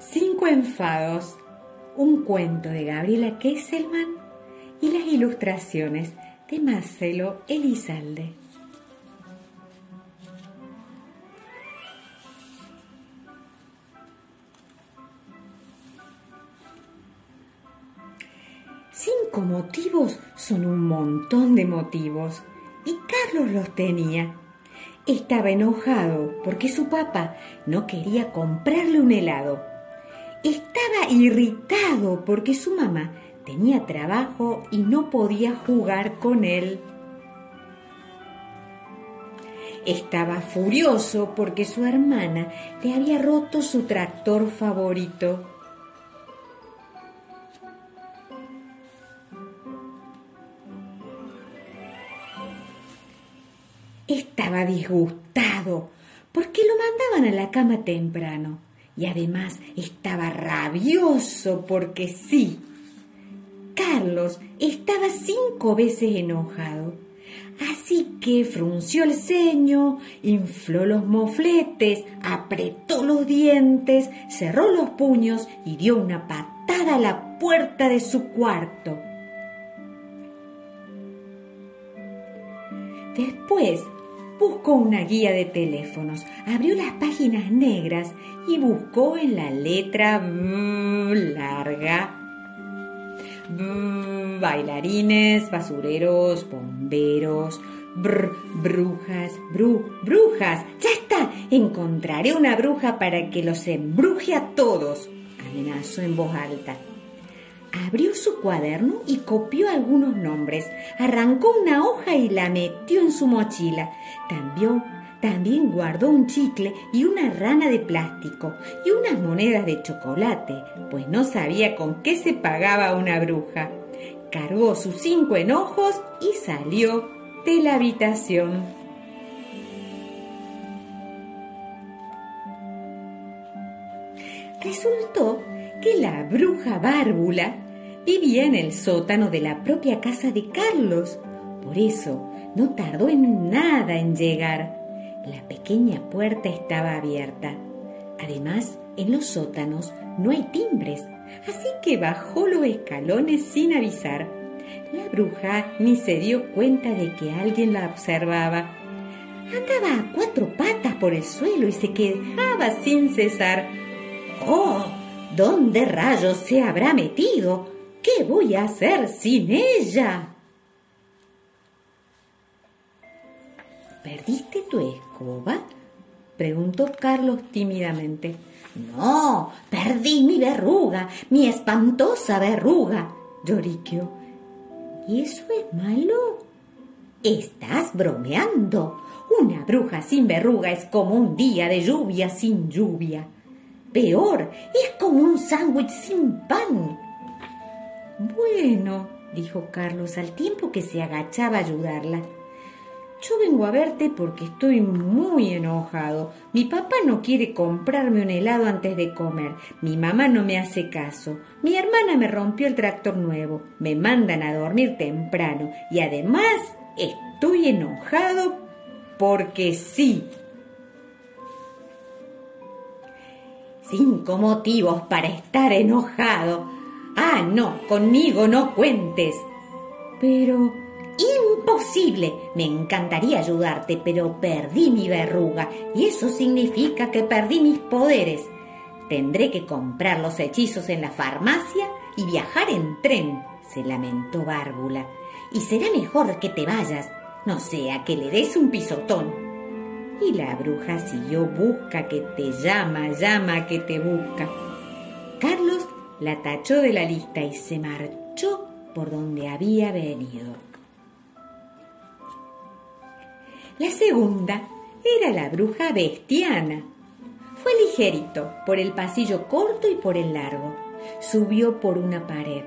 Cinco enfados, un cuento de Gabriela Kesselman y las ilustraciones de Marcelo Elizalde. Cinco motivos son un montón de motivos y Carlos los tenía. Estaba enojado porque su papá no quería comprarle un helado. Estaba irritado porque su mamá tenía trabajo y no podía jugar con él. Estaba furioso porque su hermana le había roto su tractor favorito. Estaba disgustado porque lo mandaban a la cama temprano y además estaba rabioso porque sí. Carlos estaba cinco veces enojado. Así que frunció el ceño, infló los mofletes, apretó los dientes, cerró los puños y dio una patada a la puerta de su cuarto. Después buscó una guía de teléfonos, abrió las páginas negras y buscó en la letra larga bailarines, basureros, bomberos, brujas, bru, brujas. ¡Ya está! Encontraré una bruja para que los embruje a todos, amenazó en voz alta. Abrió su cuaderno y copió algunos nombres. Arrancó una hoja y la metió en su mochila. También, también guardó un chicle y una rana de plástico y unas monedas de chocolate, pues no sabía con qué se pagaba una bruja. Cargó sus cinco enojos y salió de la habitación. Resultó que la bruja bárbula vivía en el sótano de la propia casa de Carlos. Por eso no tardó en nada en llegar. La pequeña puerta estaba abierta. Además, en los sótanos no hay timbres, así que bajó los escalones sin avisar. La bruja ni se dio cuenta de que alguien la observaba. Andaba a cuatro patas por el suelo y se quejaba sin cesar. ¡Oh! ¿Dónde rayos se habrá metido? ¿Qué voy a hacer sin ella? ¿Perdiste tu escoba? preguntó Carlos tímidamente. No, perdí mi verruga, mi espantosa verruga, lloriqueó. ¿Y eso es malo? Estás bromeando. Una bruja sin verruga es como un día de lluvia sin lluvia. Peor, es como un sándwich sin pan. Bueno, dijo Carlos al tiempo que se agachaba a ayudarla. Yo vengo a verte porque estoy muy enojado. Mi papá no quiere comprarme un helado antes de comer. Mi mamá no me hace caso. Mi hermana me rompió el tractor nuevo. Me mandan a dormir temprano. Y además estoy enojado porque sí. Cinco motivos para estar enojado. Ah, no, conmigo no cuentes. Pero Imposible. Me encantaría ayudarte, pero perdí mi verruga y eso significa que perdí mis poderes. Tendré que comprar los hechizos en la farmacia y viajar en tren, se lamentó Bárbula. Y será mejor que te vayas, no sea que le des un pisotón. Y la bruja siguió busca que te llama, llama que te busca. Carlos la tachó de la lista y se marchó por donde había venido. La segunda era la bruja bestiana. Fue ligerito, por el pasillo corto y por el largo. Subió por una pared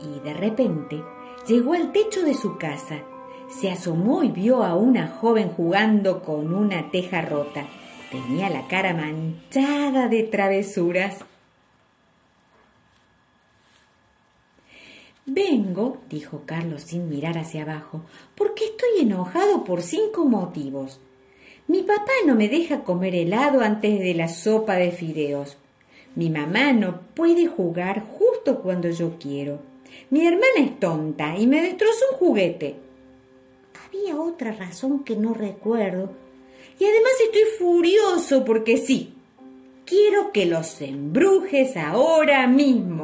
y de repente llegó al techo de su casa. Se asomó y vio a una joven jugando con una teja rota. Tenía la cara manchada de travesuras. Vengo, dijo Carlos sin mirar hacia abajo, porque estoy enojado por cinco motivos. Mi papá no me deja comer helado antes de la sopa de fideos. Mi mamá no puede jugar justo cuando yo quiero. Mi hermana es tonta y me destrozó un juguete. Había otra razón que no recuerdo. Y además estoy furioso porque sí. Quiero que los embrujes ahora mismo.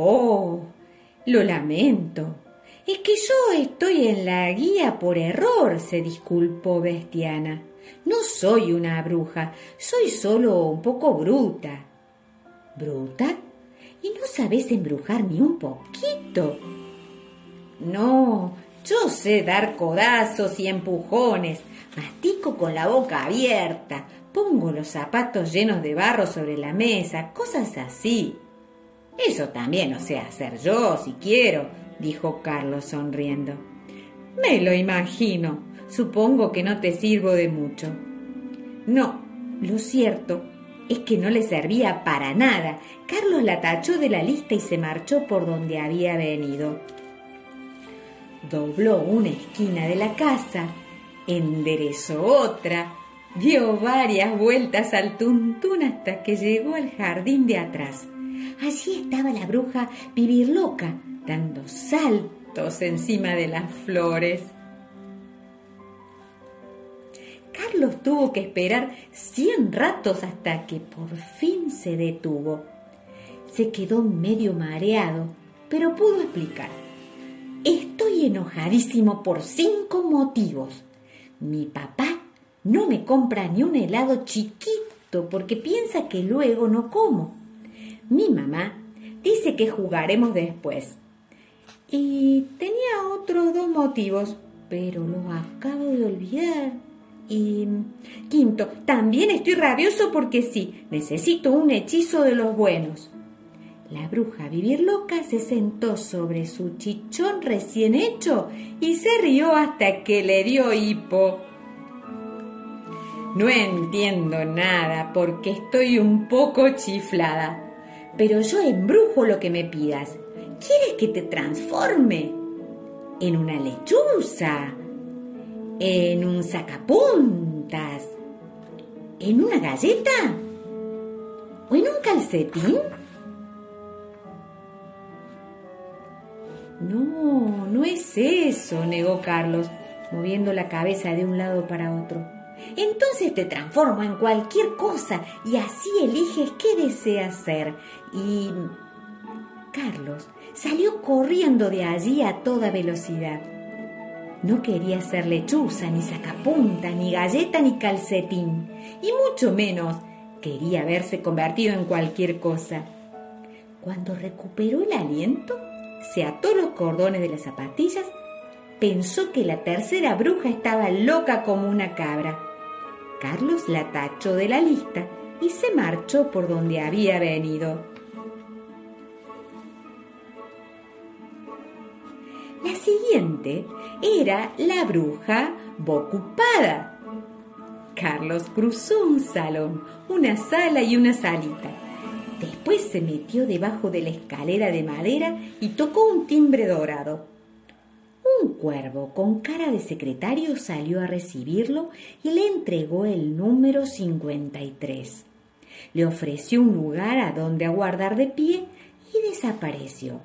Oh, lo lamento. Es que yo estoy en la guía por error, se disculpó Bestiana. No soy una bruja, soy solo un poco bruta. ¿Bruta? ¿Y no sabes embrujar ni un poquito? No, yo sé dar codazos y empujones, mastico con la boca abierta, pongo los zapatos llenos de barro sobre la mesa, cosas así. Eso también lo sé hacer yo, si quiero, dijo Carlos sonriendo. Me lo imagino. Supongo que no te sirvo de mucho. No, lo cierto es que no le servía para nada. Carlos la tachó de la lista y se marchó por donde había venido. Dobló una esquina de la casa, enderezó otra, dio varias vueltas al tuntún hasta que llegó al jardín de atrás. Allí estaba la bruja vivir loca, dando saltos encima de las flores. Carlos tuvo que esperar cien ratos hasta que por fin se detuvo. Se quedó medio mareado, pero pudo explicar. Estoy enojadísimo por cinco motivos. Mi papá no me compra ni un helado chiquito porque piensa que luego no como. Mi mamá dice que jugaremos después. Y tenía otros dos motivos, pero los acabo de olvidar. Y quinto, también estoy rabioso porque sí, necesito un hechizo de los buenos. La bruja vivir loca se sentó sobre su chichón recién hecho y se rió hasta que le dio hipo. No entiendo nada porque estoy un poco chiflada pero yo embrujo lo que me pidas. ¿Quieres que te transforme? ¿En una lechuza? ¿En un sacapuntas? ¿En una galleta? ¿O en un calcetín? No, no es eso, negó Carlos, moviendo la cabeza de un lado para otro. Entonces te transformo en cualquier cosa y así eliges qué deseas ser. Y Carlos salió corriendo de allí a toda velocidad. No quería ser lechuza, ni sacapunta, ni galleta, ni calcetín, y mucho menos quería haberse convertido en cualquier cosa. Cuando recuperó el aliento, se ató los cordones de las zapatillas, pensó que la tercera bruja estaba loca como una cabra Carlos la tachó de la lista y se marchó por donde había venido. La siguiente era la bruja Bocupada. Carlos cruzó un salón, una sala y una salita. Después se metió debajo de la escalera de madera y tocó un timbre dorado. Cuervo con cara de secretario salió a recibirlo y le entregó el número 53. Le ofreció un lugar a donde aguardar de pie y desapareció.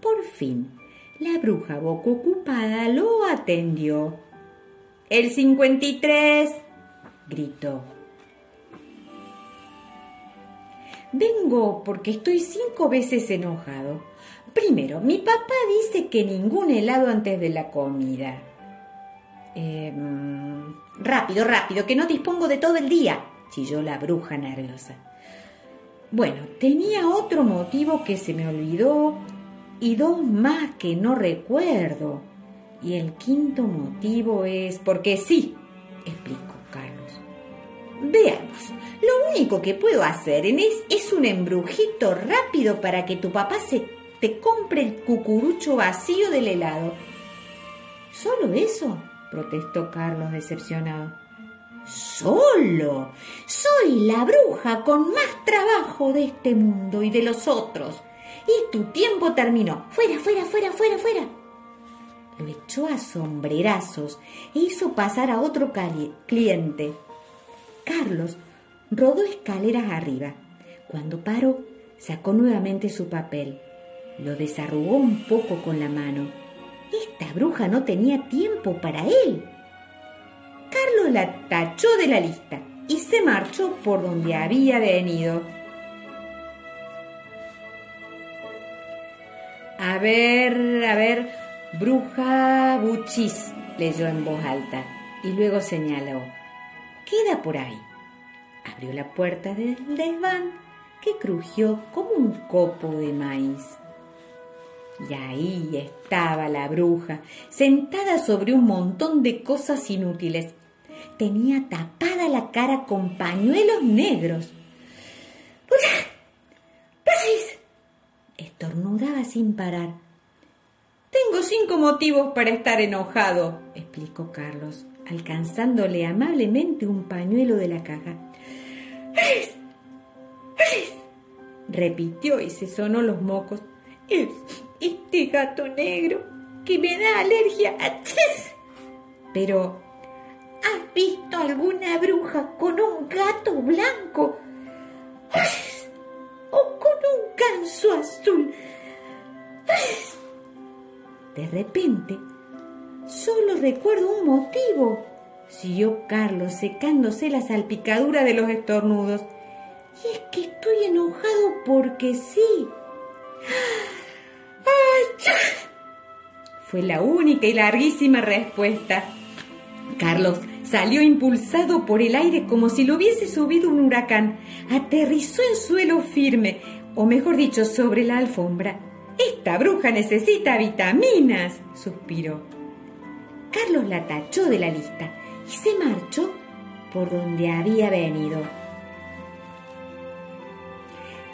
Por fin, la bruja boca ocupada lo atendió. El 53, gritó. Vengo porque estoy cinco veces enojado. Primero, mi papá dice que ningún helado antes de la comida. Em, rápido, rápido, que no dispongo de todo el día, chilló la bruja nerviosa. Bueno, tenía otro motivo que se me olvidó y dos más que no recuerdo. Y el quinto motivo es porque sí, explicó Carlos. Veamos, lo único que puedo hacer en es, es un embrujito rápido para que tu papá se te compre el cucurucho vacío del helado. ¿Solo eso? protestó Carlos decepcionado. Solo. Soy la bruja con más trabajo de este mundo y de los otros. Y tu tiempo terminó. Fuera, fuera, fuera, fuera, fuera. lo echó a sombrerazos e hizo pasar a otro cliente. Carlos rodó escaleras arriba. Cuando paró, sacó nuevamente su papel. Lo desarrugó un poco con la mano. Esta bruja no tenía tiempo para él. Carlos la tachó de la lista y se marchó por donde había venido. A ver, a ver, bruja buchis, leyó en voz alta y luego señaló. Queda por ahí. Abrió la puerta del desván que crujió como un copo de maíz. Y ahí estaba la bruja, sentada sobre un montón de cosas inútiles. Tenía tapada la cara con pañuelos negros. Estornudaba sin parar. Tengo cinco motivos para estar enojado, explicó Carlos, alcanzándole amablemente un pañuelo de la caja. repitió y se sonó los mocos. Es este gato negro que me da alergia. Pero, ¿has visto alguna bruja con un gato blanco? ¿O con un ganso azul? De repente, solo recuerdo un motivo, siguió Carlos secándose la salpicadura de los estornudos. Y es que estoy enojado porque sí. Fue la única y larguísima respuesta. Carlos salió impulsado por el aire como si lo hubiese subido un huracán. Aterrizó en suelo firme, o mejor dicho, sobre la alfombra. Esta bruja necesita vitaminas, suspiró. Carlos la tachó de la lista y se marchó por donde había venido.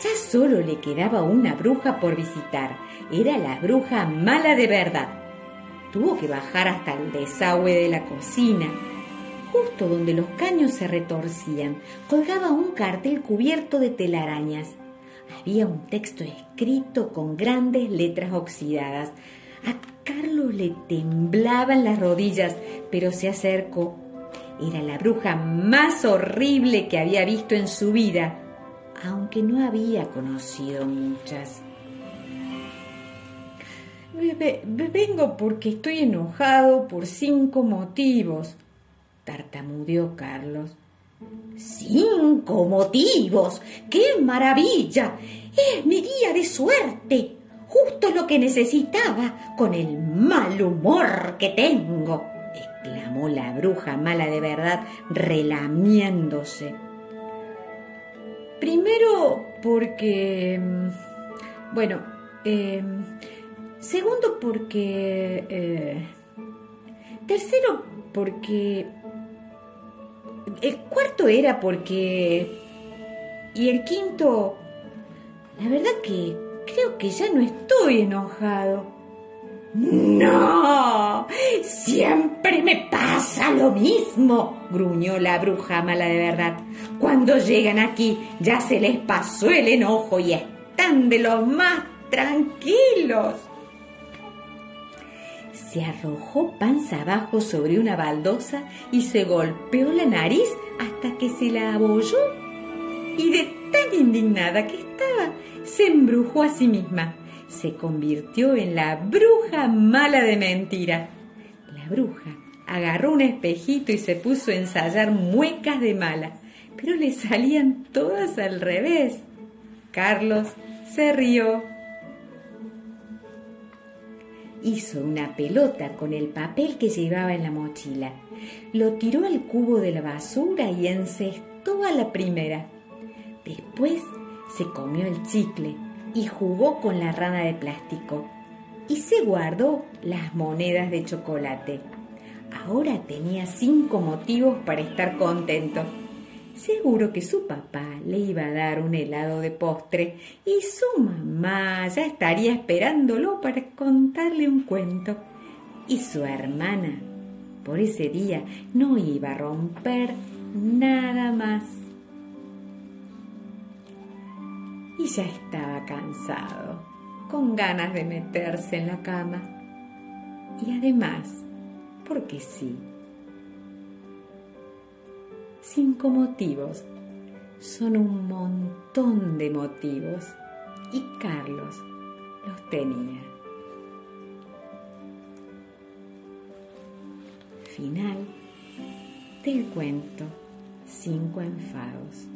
Ya solo le quedaba una bruja por visitar. Era la bruja mala de verdad Tuvo que bajar hasta el desagüe de la cocina. Justo donde los caños se retorcían, colgaba un cartel cubierto de telarañas. Había un texto escrito con grandes letras oxidadas. Carlos le temblaban las rodillas, pero se acercó. Era la bruja más horrible que había visto en su vida, aunque no había conocido muchas. Vengo porque estoy enojado por cinco motivos, tartamudeó Carlos. ¡Cinco motivos! ¡Qué maravilla! Es mi día de suerte. Justo lo que necesitaba con el mal humor que tengo, exclamó la bruja mala de verdad, relamiéndose. Primero porque... Mm, bueno, eh, Segundo, porque... Eh, tercero, porque... El cuarto era porque... Y el quinto... La verdad que creo que ya no estoy enojado. No, siempre me pasa lo mismo, gruñó la bruja mala de verdad. Cuando llegan aquí ya se les pasó el enojo y están de los más tranquilos se arrojó panza abajo sobre una baldosa y se golpeó la nariz hasta que se la abolló. Y de tan indignada que estaba, se embrujó a sí misma. Se convirtió en la bruja mala de mentira. La bruja agarró un espejito y se puso a ensayar muecas de mala, pero le salían todas al revés. Carlos se rió hizo una pelota con el papel que llevaba en la mochila, lo tiró al cubo de la basura y encestó a la primera. Después se comió el chicle y jugó con la rana de plástico y se guardó las monedas de chocolate. Ahora tenía cinco motivos para estar contento. Seguro que su papá le iba a dar un helado de postre y su mamá ya estaría esperándolo para contarle un cuento. Y su hermana, por ese día, no iba a romper nada más. Y ya estaba cansado, con ganas de meterse en la cama. Y además, porque sí. Cinco motivos son un montón de motivos y Carlos los tenía. Final del cuento Cinco enfados.